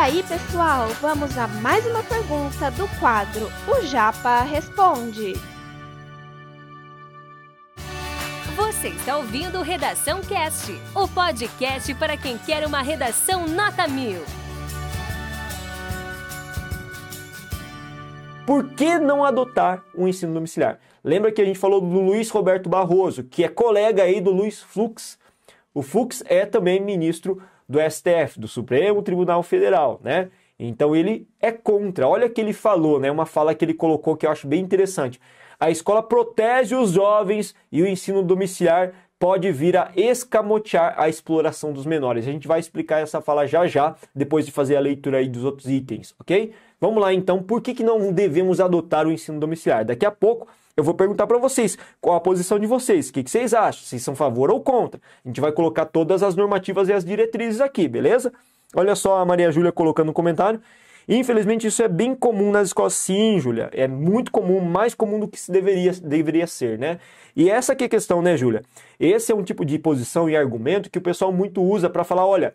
aí, pessoal, vamos a mais uma pergunta do quadro O Japa Responde. Você está ouvindo Redação Cast, o podcast para quem quer uma redação nota mil. Por que não adotar o ensino domiciliar? Lembra que a gente falou do Luiz Roberto Barroso, que é colega aí do Luiz Fux. O Fux é também ministro do STF, do Supremo Tribunal Federal, né? Então ele é contra. Olha o que ele falou, né? Uma fala que ele colocou que eu acho bem interessante. A escola protege os jovens e o ensino domiciliar pode vir a escamotear a exploração dos menores. A gente vai explicar essa fala já já, depois de fazer a leitura aí dos outros itens, ok? Vamos lá então, por que, que não devemos adotar o ensino domiciliar? Daqui a pouco eu vou perguntar para vocês qual a posição de vocês, o que, que vocês acham, se são favor ou contra. A gente vai colocar todas as normativas e as diretrizes aqui, beleza? Olha só a Maria Júlia colocando no comentário. Infelizmente, isso é bem comum nas escolas. Sim, Júlia, é muito comum, mais comum do que se deveria, deveria ser, né? E essa que é a questão, né, Júlia? Esse é um tipo de posição e argumento que o pessoal muito usa para falar, olha,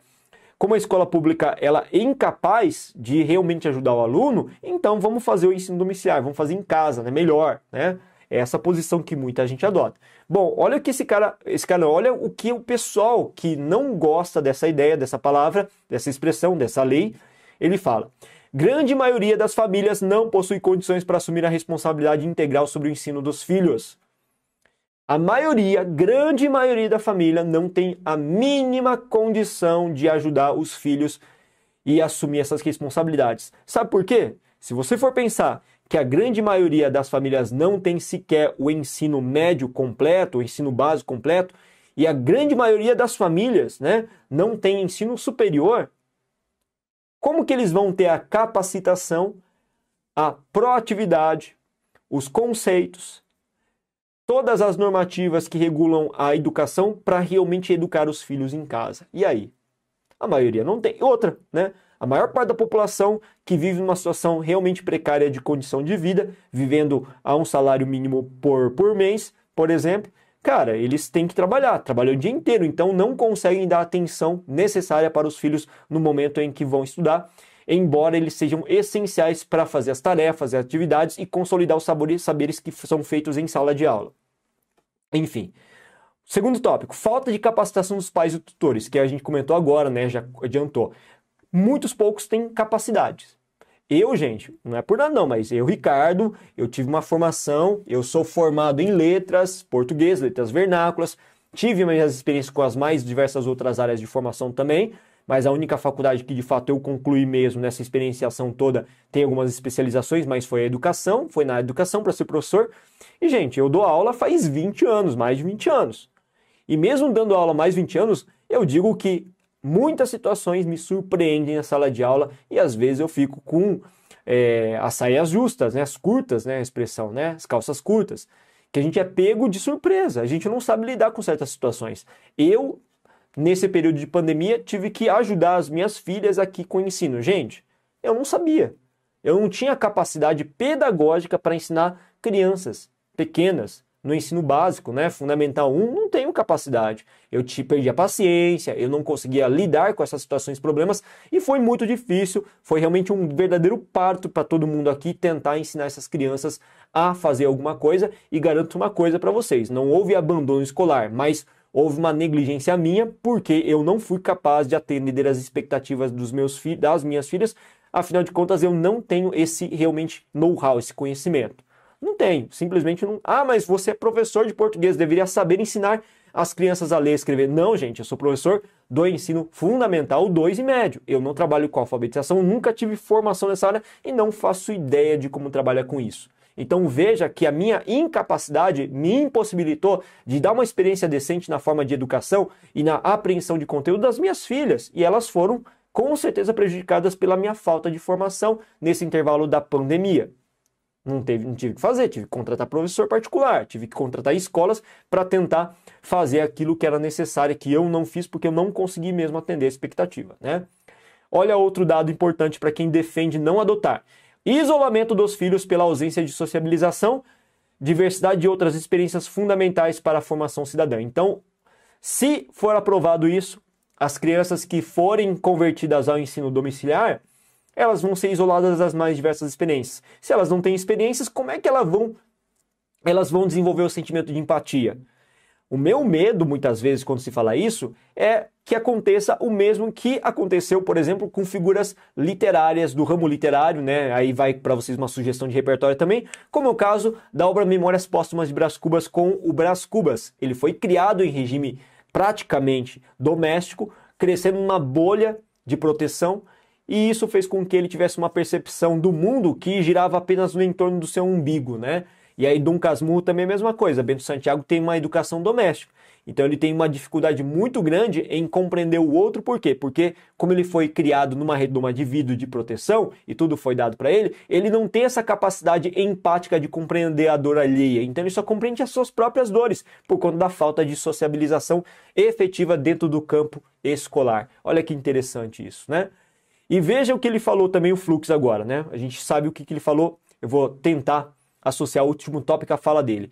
como a escola pública ela é incapaz de realmente ajudar o aluno, então vamos fazer o ensino domiciliar, vamos fazer em casa, né? Melhor, né? É essa posição que muita gente adota. Bom, olha o que esse cara, esse cara, olha o que o pessoal que não gosta dessa ideia, dessa palavra, dessa expressão, dessa lei, ele fala. Grande maioria das famílias não possui condições para assumir a responsabilidade integral sobre o ensino dos filhos. A maioria, grande maioria da família não tem a mínima condição de ajudar os filhos e assumir essas responsabilidades. Sabe por quê? Se você for pensar que a grande maioria das famílias não tem sequer o ensino médio completo, o ensino básico completo, e a grande maioria das famílias né, não tem ensino superior, como que eles vão ter a capacitação, a proatividade, os conceitos, todas as normativas que regulam a educação para realmente educar os filhos em casa? E aí? A maioria não tem. Outra, né? A maior parte da população que vive numa situação realmente precária de condição de vida, vivendo a um salário mínimo por, por mês, por exemplo, cara, eles têm que trabalhar, trabalham o dia inteiro, então não conseguem dar a atenção necessária para os filhos no momento em que vão estudar, embora eles sejam essenciais para fazer as tarefas e atividades e consolidar os saberes que são feitos em sala de aula. Enfim. Segundo tópico, falta de capacitação dos pais e tutores, que a gente comentou agora, né? Já adiantou muitos poucos têm capacidades. Eu, gente, não é por nada não, mas eu, Ricardo, eu tive uma formação, eu sou formado em letras, português, letras vernáculas, tive minhas experiências com as mais diversas outras áreas de formação também, mas a única faculdade que de fato eu concluí mesmo nessa experienciação toda tem algumas especializações, mas foi a educação, foi na educação para ser professor. E, gente, eu dou aula faz 20 anos, mais de 20 anos. E mesmo dando aula mais de 20 anos, eu digo que muitas situações me surpreendem na sala de aula e às vezes eu fico com é, as saias justas, né, as curtas, né, a expressão, né, as calças curtas, que a gente é pego de surpresa, a gente não sabe lidar com certas situações. Eu, nesse período de pandemia, tive que ajudar as minhas filhas aqui com o ensino. Gente, eu não sabia. Eu não tinha capacidade pedagógica para ensinar crianças pequenas no ensino básico, né, fundamental 1, não tenho capacidade. Eu te perdi a paciência, eu não conseguia lidar com essas situações, problemas e foi muito difícil. Foi realmente um verdadeiro parto para todo mundo aqui tentar ensinar essas crianças a fazer alguma coisa e garanto uma coisa para vocês, não houve abandono escolar, mas houve uma negligência minha porque eu não fui capaz de atender as expectativas dos meus das minhas filhas. Afinal de contas, eu não tenho esse realmente know-how, esse conhecimento. Não tenho, simplesmente não. Ah, mas você é professor de português, deveria saber ensinar as crianças a ler e escrever. Não, gente, eu sou professor do ensino fundamental 2 e médio. Eu não trabalho com alfabetização, nunca tive formação nessa área e não faço ideia de como trabalhar com isso. Então veja que a minha incapacidade me impossibilitou de dar uma experiência decente na forma de educação e na apreensão de conteúdo das minhas filhas, e elas foram com certeza prejudicadas pela minha falta de formação nesse intervalo da pandemia. Não, teve, não tive que fazer, tive que contratar professor particular, tive que contratar escolas para tentar fazer aquilo que era necessário, que eu não fiz porque eu não consegui mesmo atender a expectativa. Né? Olha outro dado importante para quem defende não adotar: isolamento dos filhos pela ausência de sociabilização, diversidade de outras experiências fundamentais para a formação cidadã. Então, se for aprovado isso, as crianças que forem convertidas ao ensino domiciliar, elas vão ser isoladas das mais diversas experiências. Se elas não têm experiências, como é que elas vão, elas vão desenvolver o sentimento de empatia? O meu medo, muitas vezes, quando se fala isso, é que aconteça o mesmo que aconteceu, por exemplo, com figuras literárias do ramo literário, né? Aí vai para vocês uma sugestão de repertório também, como é o caso da obra Memórias Póstumas de Brás Cubas com o Brás Cubas. Ele foi criado em regime praticamente doméstico, crescendo numa bolha de proteção, e isso fez com que ele tivesse uma percepção do mundo que girava apenas no entorno do seu umbigo, né? E aí Dom Casmurro também é a mesma coisa. Bento Santiago tem uma educação doméstica. Então ele tem uma dificuldade muito grande em compreender o outro, por quê? Porque como ele foi criado numa redoma de vidro de proteção e tudo foi dado para ele, ele não tem essa capacidade empática de compreender a dor alheia. Então ele só compreende as suas próprias dores por conta da falta de sociabilização efetiva dentro do campo escolar. Olha que interessante isso, né? E veja o que ele falou também o Flux agora, né? A gente sabe o que, que ele falou. Eu vou tentar associar o último tópico à fala dele.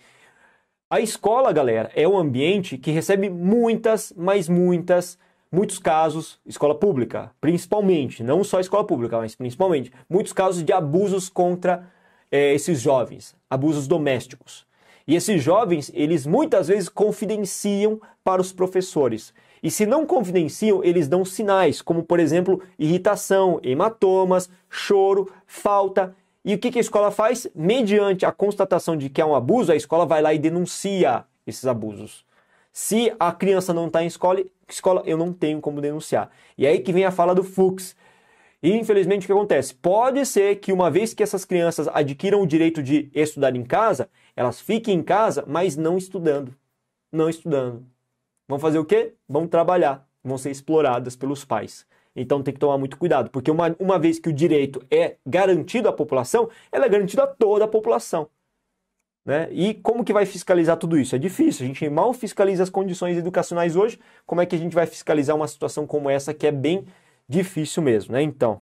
A escola, galera, é um ambiente que recebe muitas, mas muitas, muitos casos, escola pública, principalmente, não só escola pública, mas principalmente, muitos casos de abusos contra é, esses jovens, abusos domésticos. E esses jovens, eles muitas vezes confidenciam para os professores. E se não confidenciam, eles dão sinais, como por exemplo, irritação, hematomas, choro, falta e o que, a escola faz? Mediante a constatação de que é um abuso, a escola vai lá e denuncia esses abusos. Se a criança não está em escola, escola, eu não tenho como denunciar. E aí que vem a fala do Fux. E infelizmente o que acontece? Pode ser que uma vez que essas crianças adquiram o direito de estudar em casa, elas fiquem em casa, mas não estudando. Não estudando. Vão fazer o quê? Vão trabalhar. Vão ser exploradas pelos pais. Então tem que tomar muito cuidado, porque uma, uma vez que o direito é garantido à população, ela é garantida a toda a população. Né? E como que vai fiscalizar tudo isso? É difícil, a gente mal fiscaliza as condições educacionais hoje, como é que a gente vai fiscalizar uma situação como essa que é bem difícil mesmo, né? Então.